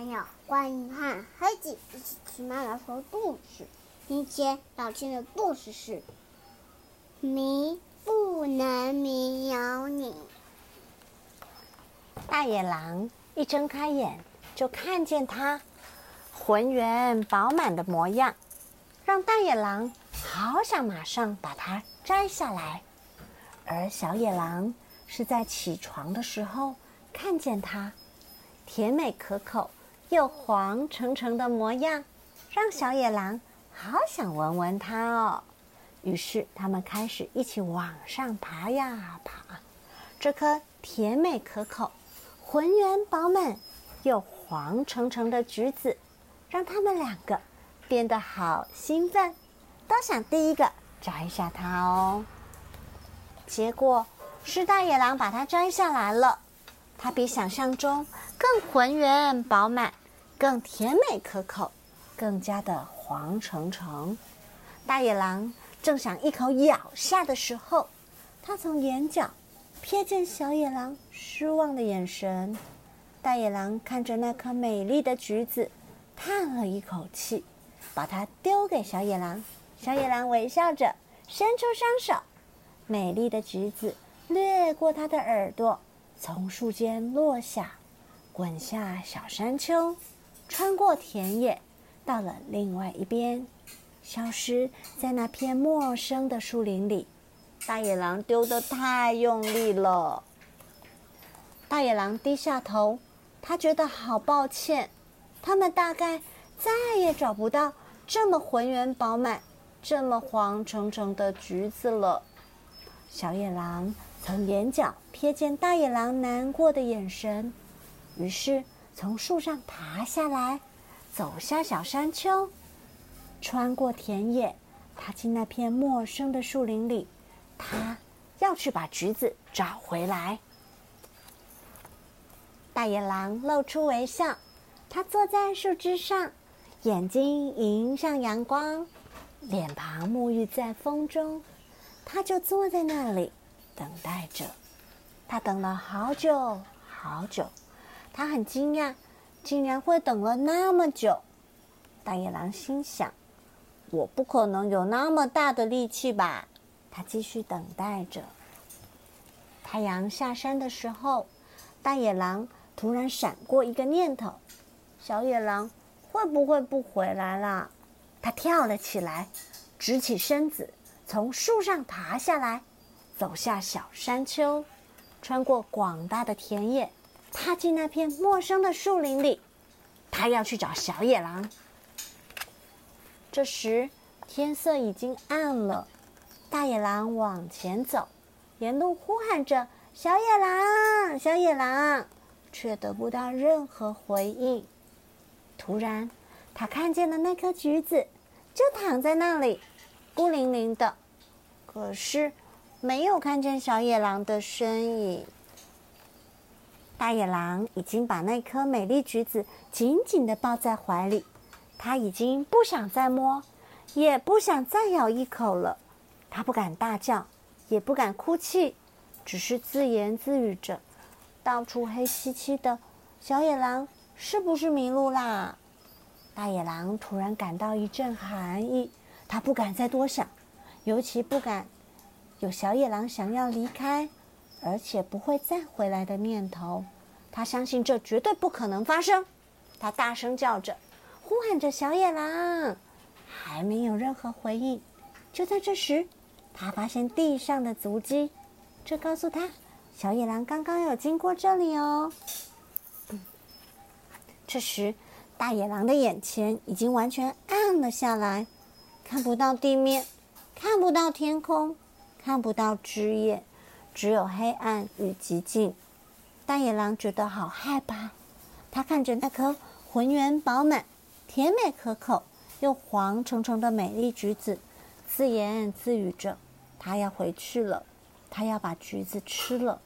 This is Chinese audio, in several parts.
朋友，欢迎和黑子一起听妈妈说故事。今天要听的故事是《迷不能迷有你》。大野狼一睁开眼，就看见它浑圆饱满的模样，让大野狼好想马上把它摘下来。而小野狼是在起床的时候看见它。甜美可口又黄澄澄的模样，让小野狼好想闻闻它哦。于是他们开始一起往上爬呀爬。这颗甜美可口、浑圆饱满又黄澄澄的橘子，让他们两个变得好兴奋，都想第一个摘下它哦。结果是大野狼把它摘下来了。它比想象中更浑圆饱满，更甜美可口，更加的黄澄澄。大野狼正想一口咬下的时候，它从眼角瞥见小野狼失望的眼神。大野狼看着那颗美丽的橘子，叹了一口气，把它丢给小野狼。小野狼微笑着伸出双手，美丽的橘子掠过它的耳朵。从树间落下，滚下小山丘，穿过田野，到了另外一边，消失在那片陌生的树林里。大野狼丢得太用力了。大野狼低下头，他觉得好抱歉。他们大概再也找不到这么浑圆饱满、这么黄澄澄的橘子了。小野狼。从眼角瞥见大野狼难过的眼神，于是从树上爬下来，走下小山丘，穿过田野，踏进那片陌生的树林里。他要去把橘子找回来。大野狼露出微笑，他坐在树枝上，眼睛迎向阳光，脸庞沐浴在风中。他就坐在那里。等待着，他等了好久好久，他很惊讶，竟然会等了那么久。大野狼心想：“我不可能有那么大的力气吧？”他继续等待着。太阳下山的时候，大野狼突然闪过一个念头：“小野狼会不会不回来了？”他跳了起来，直起身子，从树上爬下来。走下小山丘，穿过广大的田野，踏进那片陌生的树林里。他要去找小野狼。这时天色已经暗了，大野狼往前走，沿路呼喊着“小野狼，小野狼”，却得不到任何回应。突然，他看见了那颗橘子，就躺在那里，孤零零的。可是。没有看见小野狼的身影。大野狼已经把那颗美丽橘子紧紧的抱在怀里，他已经不想再摸，也不想再咬一口了。他不敢大叫，也不敢哭泣，只是自言自语着：“到处黑漆漆的，小野狼是不是迷路啦？”大野狼突然感到一阵寒意，他不敢再多想，尤其不敢。有小野狼想要离开，而且不会再回来的念头，他相信这绝对不可能发生。他大声叫着，呼喊着：“小野狼！”还没有任何回应。就在这时，他发现地上的足迹，这告诉他，小野狼刚刚有经过这里哦。这时，大野狼的眼前已经完全暗了下来，看不到地面，看不到天空。看不到枝叶，只有黑暗与寂静。大野狼觉得好害怕。他看着那颗浑圆饱满、甜美可口又黄澄澄的美丽橘子，自言自语着：“他要回去了，他要把橘子吃了。”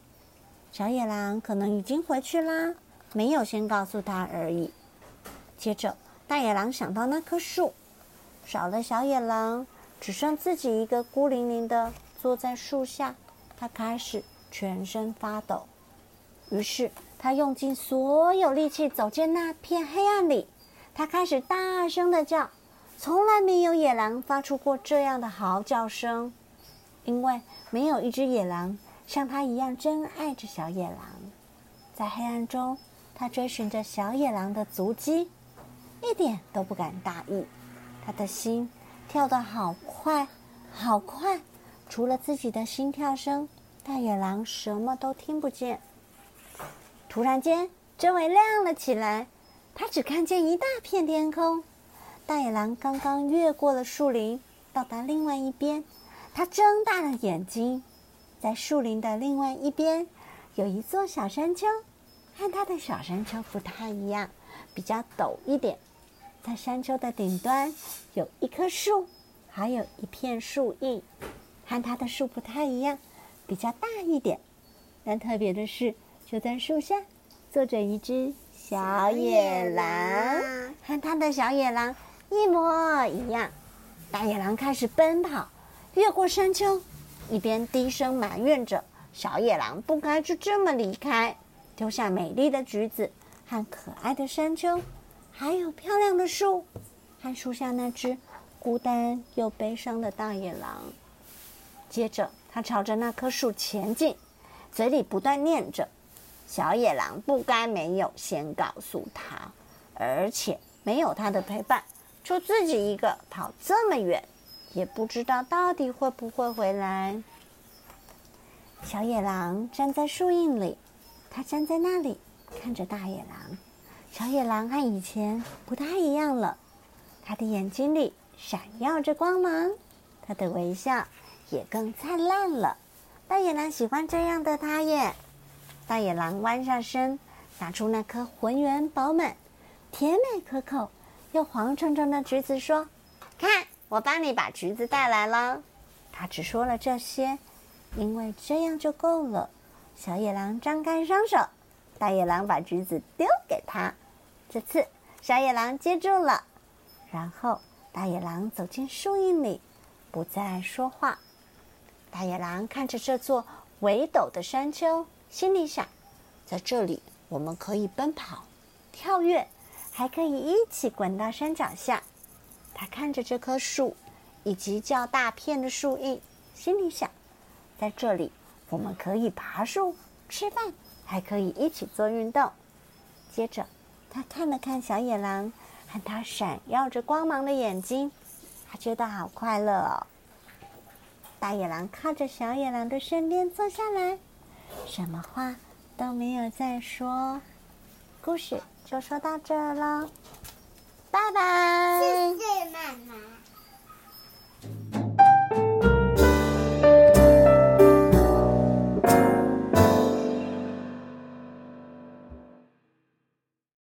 小野狼可能已经回去啦，没有先告诉他而已。接着，大野狼想到那棵树，少了小野狼，只剩自己一个孤零零的。坐在树下，他开始全身发抖。于是他用尽所有力气走进那片黑暗里，他开始大声的叫。从来没有野狼发出过这样的嚎叫声，因为没有一只野狼像他一样真爱着小野狼。在黑暗中，他追寻着小野狼的足迹，一点都不敢大意。他的心跳得好快，好快，除了自己的心跳声，大野狼什么都听不见。突然间，周围亮了起来，他只看见一大片天空。大野狼刚刚越过了树林，到达另外一边。他睁大了眼睛，在树林的另外一边，有一座小山丘，和他的小山丘不太一样，比较陡一点。在山丘的顶端有一棵树，还有一片树荫，和他的树不太一样，比较大一点。但特别的是，就在树下坐着一只小野狼，和他的小野狼。一模一样，大野狼开始奔跑，越过山丘，一边低声埋怨着小野狼不该就这么离开，丢下美丽的橘子和可爱的山丘，还有漂亮的树，和树下那只孤单又悲伤的大野狼。接着，他朝着那棵树前进，嘴里不断念着：“小野狼不该没有先告诉他，而且没有他的陪伴。”就自己一个跑这么远，也不知道到底会不会回来。小野狼站在树荫里，他站在那里看着大野狼。小野狼和以前不太一样了，他的眼睛里闪耀着光芒，他的微笑也更灿烂了。大野狼喜欢这样的他耶。大野狼弯下身，拿出那颗浑圆饱满、甜美可口。又黄澄澄的橘子说：“看，我帮你把橘子带来了。”他只说了这些，因为这样就够了。小野狼张开双手，大野狼把橘子丢给他。这次小野狼接住了，然后大野狼走进树荫里，不再说话。大野狼看着这座围陡的山丘，心里想：在这里，我们可以奔跑、跳跃。还可以一起滚到山脚下。他看着这棵树，以及较大片的树荫，心里想：在这里，我们可以爬树、吃饭，还可以一起做运动。接着，他看了看小野狼和他闪耀着光芒的眼睛，他觉得好快乐哦。大野狼靠着小野狼的身边坐下来，什么话都没有再说。故事。就说到这了，拜拜。谢谢妈妈。